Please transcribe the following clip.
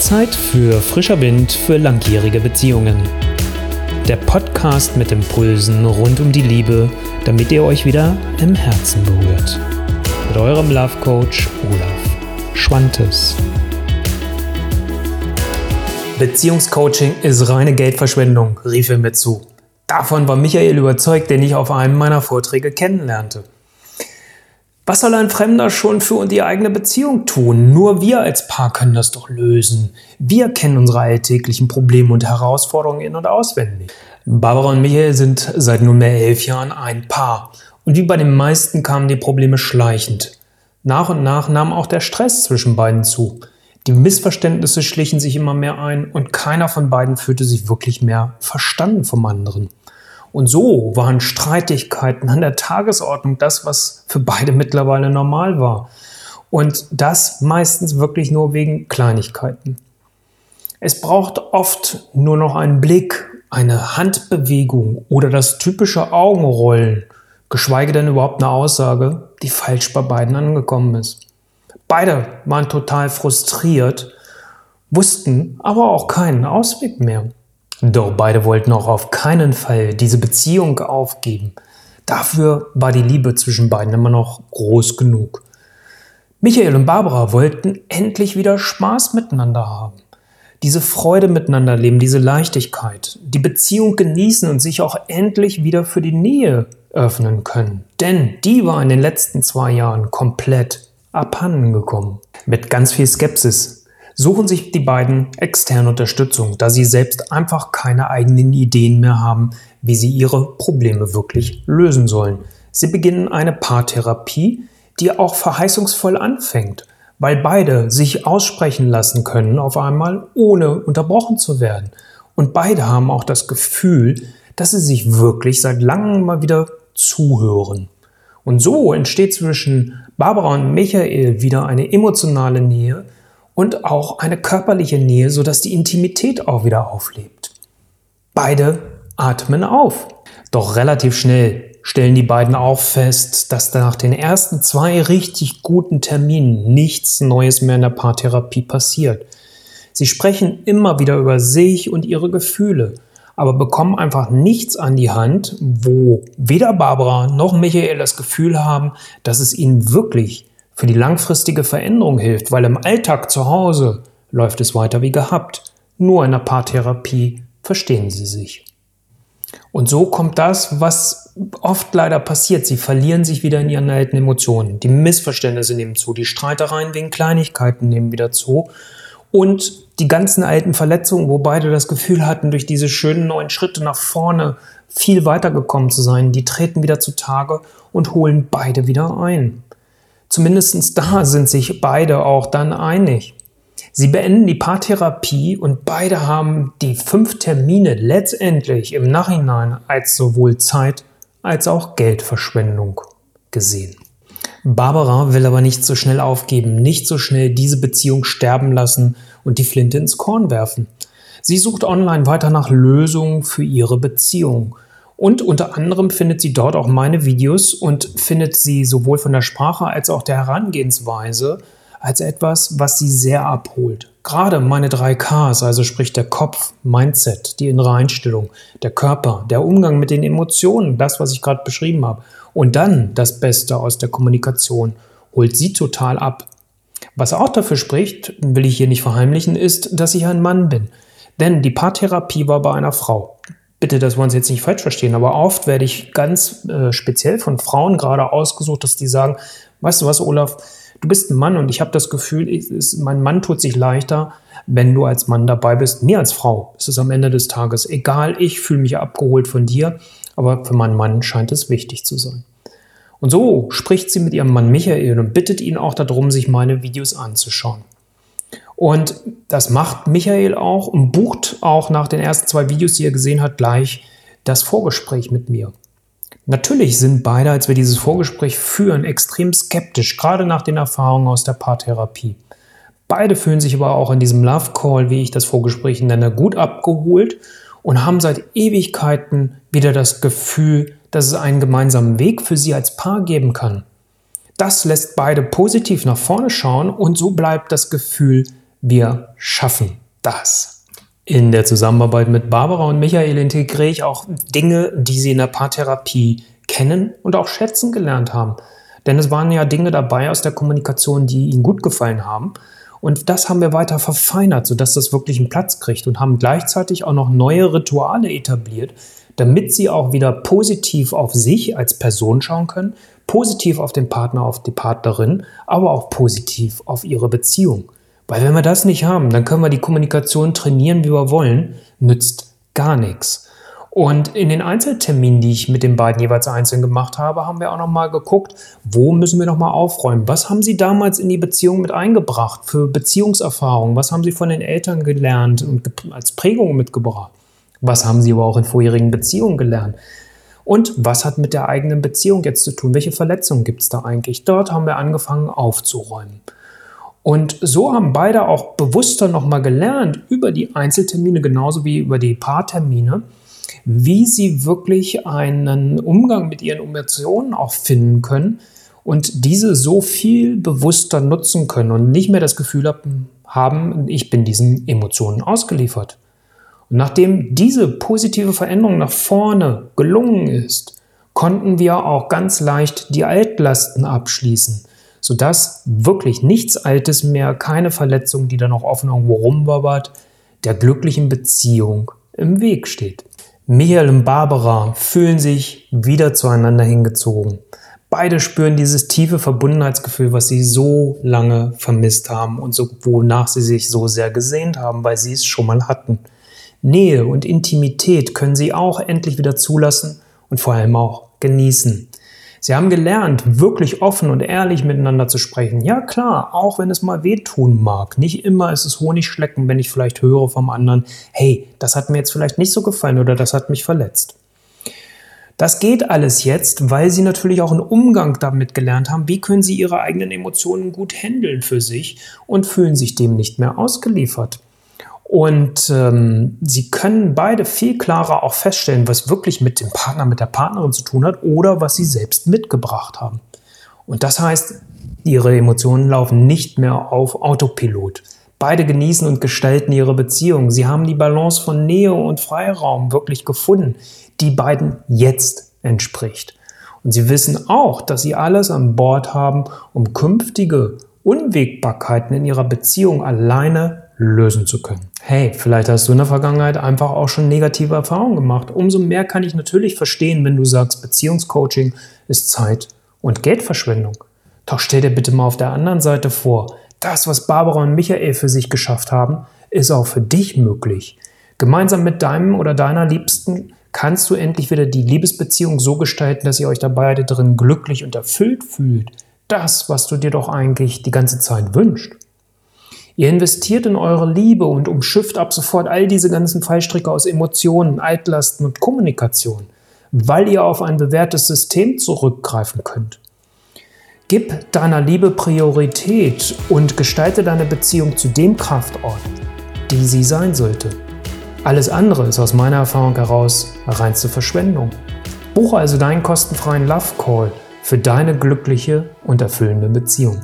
Zeit für frischer Wind für langjährige Beziehungen. Der Podcast mit Impulsen rund um die Liebe, damit ihr euch wieder im Herzen berührt. Mit eurem Love Coach Olaf Schwantes. Beziehungscoaching ist reine Geldverschwendung, rief er mir zu. Davon war Michael überzeugt, den ich auf einem meiner Vorträge kennenlernte. Was soll ein Fremder schon für die eigene Beziehung tun? Nur wir als Paar können das doch lösen. Wir kennen unsere alltäglichen Probleme und Herausforderungen in- und auswendig. Barbara und Michael sind seit nunmehr elf Jahren ein Paar. Und wie bei den meisten kamen die Probleme schleichend. Nach und nach nahm auch der Stress zwischen beiden zu. Die Missverständnisse schlichen sich immer mehr ein und keiner von beiden fühlte sich wirklich mehr verstanden vom anderen. Und so waren Streitigkeiten an der Tagesordnung das, was für beide mittlerweile normal war. Und das meistens wirklich nur wegen Kleinigkeiten. Es braucht oft nur noch einen Blick, eine Handbewegung oder das typische Augenrollen, geschweige denn überhaupt eine Aussage, die falsch bei beiden angekommen ist. Beide waren total frustriert, wussten aber auch keinen Ausweg mehr. Doch beide wollten auch auf keinen Fall diese Beziehung aufgeben. Dafür war die Liebe zwischen beiden immer noch groß genug. Michael und Barbara wollten endlich wieder Spaß miteinander haben. Diese Freude miteinander leben, diese Leichtigkeit, die Beziehung genießen und sich auch endlich wieder für die Nähe öffnen können. Denn die war in den letzten zwei Jahren komplett abhanden gekommen. Mit ganz viel Skepsis, suchen sich die beiden externe Unterstützung, da sie selbst einfach keine eigenen Ideen mehr haben, wie sie ihre Probleme wirklich lösen sollen. Sie beginnen eine Paartherapie, die auch verheißungsvoll anfängt, weil beide sich aussprechen lassen können auf einmal, ohne unterbrochen zu werden. Und beide haben auch das Gefühl, dass sie sich wirklich seit langem mal wieder zuhören. Und so entsteht zwischen Barbara und Michael wieder eine emotionale Nähe, und auch eine körperliche Nähe, sodass die Intimität auch wieder auflebt. Beide atmen auf. Doch relativ schnell stellen die beiden auch fest, dass nach den ersten zwei richtig guten Terminen nichts Neues mehr in der Paartherapie passiert. Sie sprechen immer wieder über sich und ihre Gefühle, aber bekommen einfach nichts an die Hand, wo weder Barbara noch Michael das Gefühl haben, dass es ihnen wirklich für die langfristige Veränderung hilft, weil im Alltag zu Hause läuft es weiter wie gehabt. Nur in der Paartherapie verstehen sie sich. Und so kommt das, was oft leider passiert. Sie verlieren sich wieder in ihren alten Emotionen. Die Missverständnisse nehmen zu, die Streitereien wegen Kleinigkeiten nehmen wieder zu. Und die ganzen alten Verletzungen, wo beide das Gefühl hatten, durch diese schönen neuen Schritte nach vorne viel weitergekommen zu sein, die treten wieder zutage und holen beide wieder ein. Zumindest da sind sich beide auch dann einig. Sie beenden die Paartherapie und beide haben die fünf Termine letztendlich im Nachhinein als sowohl Zeit als auch Geldverschwendung gesehen. Barbara will aber nicht so schnell aufgeben, nicht so schnell diese Beziehung sterben lassen und die Flinte ins Korn werfen. Sie sucht online weiter nach Lösungen für ihre Beziehung und unter anderem findet sie dort auch meine Videos und findet sie sowohl von der Sprache als auch der Herangehensweise als etwas, was sie sehr abholt. Gerade meine drei Ks, also sprich der Kopf, Mindset, die innere Einstellung, der Körper, der Umgang mit den Emotionen, das, was ich gerade beschrieben habe, und dann das Beste aus der Kommunikation, holt sie total ab. Was auch dafür spricht, will ich hier nicht verheimlichen, ist, dass ich ein Mann bin. Denn die Paartherapie war bei einer Frau bitte, dass wir uns jetzt nicht falsch verstehen, aber oft werde ich ganz äh, speziell von Frauen gerade ausgesucht, dass die sagen, weißt du was, Olaf, du bist ein Mann und ich habe das Gefühl, ich, ist, mein Mann tut sich leichter, wenn du als Mann dabei bist. Mir als Frau ist es am Ende des Tages egal, ich fühle mich abgeholt von dir, aber für meinen Mann scheint es wichtig zu sein. Und so spricht sie mit ihrem Mann Michael und bittet ihn auch darum, sich meine Videos anzuschauen. Und das macht Michael auch und bucht auch nach den ersten zwei Videos, die er gesehen hat, gleich das Vorgespräch mit mir. Natürlich sind beide, als wir dieses Vorgespräch führen, extrem skeptisch, gerade nach den Erfahrungen aus der Paartherapie. Beide fühlen sich aber auch in diesem Love Call, wie ich das Vorgespräch nenne, gut abgeholt und haben seit Ewigkeiten wieder das Gefühl, dass es einen gemeinsamen Weg für sie als Paar geben kann. Das lässt beide positiv nach vorne schauen und so bleibt das Gefühl Wir schaffen das. In der Zusammenarbeit mit Barbara und Michael integriere ich auch Dinge, die sie in der Paartherapie kennen und auch schätzen gelernt haben. Denn es waren ja Dinge dabei aus der Kommunikation, die ihnen gut gefallen haben. Und das haben wir weiter verfeinert, sodass das wirklich einen Platz kriegt und haben gleichzeitig auch noch neue Rituale etabliert, damit sie auch wieder positiv auf sich als Person schauen können, positiv auf den Partner, auf die Partnerin, aber auch positiv auf ihre Beziehung. Weil wenn wir das nicht haben, dann können wir die Kommunikation trainieren, wie wir wollen, nützt gar nichts. Und in den Einzelterminen, die ich mit den beiden jeweils einzeln gemacht habe, haben wir auch nochmal geguckt, wo müssen wir nochmal aufräumen? Was haben sie damals in die Beziehung mit eingebracht für Beziehungserfahrungen? Was haben sie von den Eltern gelernt und als Prägung mitgebracht? Was haben sie aber auch in vorherigen Beziehungen gelernt? Und was hat mit der eigenen Beziehung jetzt zu tun? Welche Verletzungen gibt es da eigentlich? Dort haben wir angefangen aufzuräumen. Und so haben beide auch bewusster nochmal gelernt über die Einzeltermine genauso wie über die Paartermine, wie sie wirklich einen Umgang mit ihren Emotionen auch finden können und diese so viel bewusster nutzen können und nicht mehr das Gefühl haben, ich bin diesen Emotionen ausgeliefert. Und nachdem diese positive Veränderung nach vorne gelungen ist, konnten wir auch ganz leicht die Altlasten abschließen, sodass wirklich nichts Altes mehr, keine Verletzung, die da noch offen irgendwo rumwabbert, der glücklichen Beziehung im Weg steht. Michael und Barbara fühlen sich wieder zueinander hingezogen. Beide spüren dieses tiefe Verbundenheitsgefühl, was sie so lange vermisst haben und so, wonach sie sich so sehr gesehnt haben, weil sie es schon mal hatten. Nähe und Intimität können sie auch endlich wieder zulassen und vor allem auch genießen. Sie haben gelernt, wirklich offen und ehrlich miteinander zu sprechen. Ja klar, auch wenn es mal wehtun mag. Nicht immer ist es Honigschlecken, wenn ich vielleicht höre vom anderen, hey, das hat mir jetzt vielleicht nicht so gefallen oder das hat mich verletzt. Das geht alles jetzt, weil sie natürlich auch einen Umgang damit gelernt haben, wie können sie ihre eigenen Emotionen gut handeln für sich und fühlen sich dem nicht mehr ausgeliefert. Und ähm, sie können beide viel klarer auch feststellen, was wirklich mit dem Partner, mit der Partnerin zu tun hat oder was sie selbst mitgebracht haben. Und das heißt, ihre Emotionen laufen nicht mehr auf Autopilot. Beide genießen und gestalten ihre Beziehung. Sie haben die Balance von Nähe und Freiraum wirklich gefunden, die beiden jetzt entspricht. Und sie wissen auch, dass sie alles an Bord haben, um künftige Unwägbarkeiten in ihrer Beziehung alleine lösen zu können. Hey, vielleicht hast du in der Vergangenheit einfach auch schon negative Erfahrungen gemacht. Umso mehr kann ich natürlich verstehen, wenn du sagst, Beziehungscoaching ist Zeit und Geldverschwendung. Doch stell dir bitte mal auf der anderen Seite vor, das, was Barbara und Michael für sich geschafft haben, ist auch für dich möglich. Gemeinsam mit deinem oder deiner Liebsten kannst du endlich wieder die Liebesbeziehung so gestalten, dass ihr euch da beide drin glücklich und erfüllt fühlt. Das, was du dir doch eigentlich die ganze Zeit wünschst. Ihr investiert in eure Liebe und umschifft ab sofort all diese ganzen Fallstricke aus Emotionen, Altlasten und Kommunikation, weil ihr auf ein bewährtes System zurückgreifen könnt. Gib deiner Liebe Priorität und gestalte deine Beziehung zu dem Kraftort, die sie sein sollte. Alles andere ist aus meiner Erfahrung heraus reinste Verschwendung. Buche also deinen kostenfreien Love Call für deine glückliche und erfüllende Beziehung.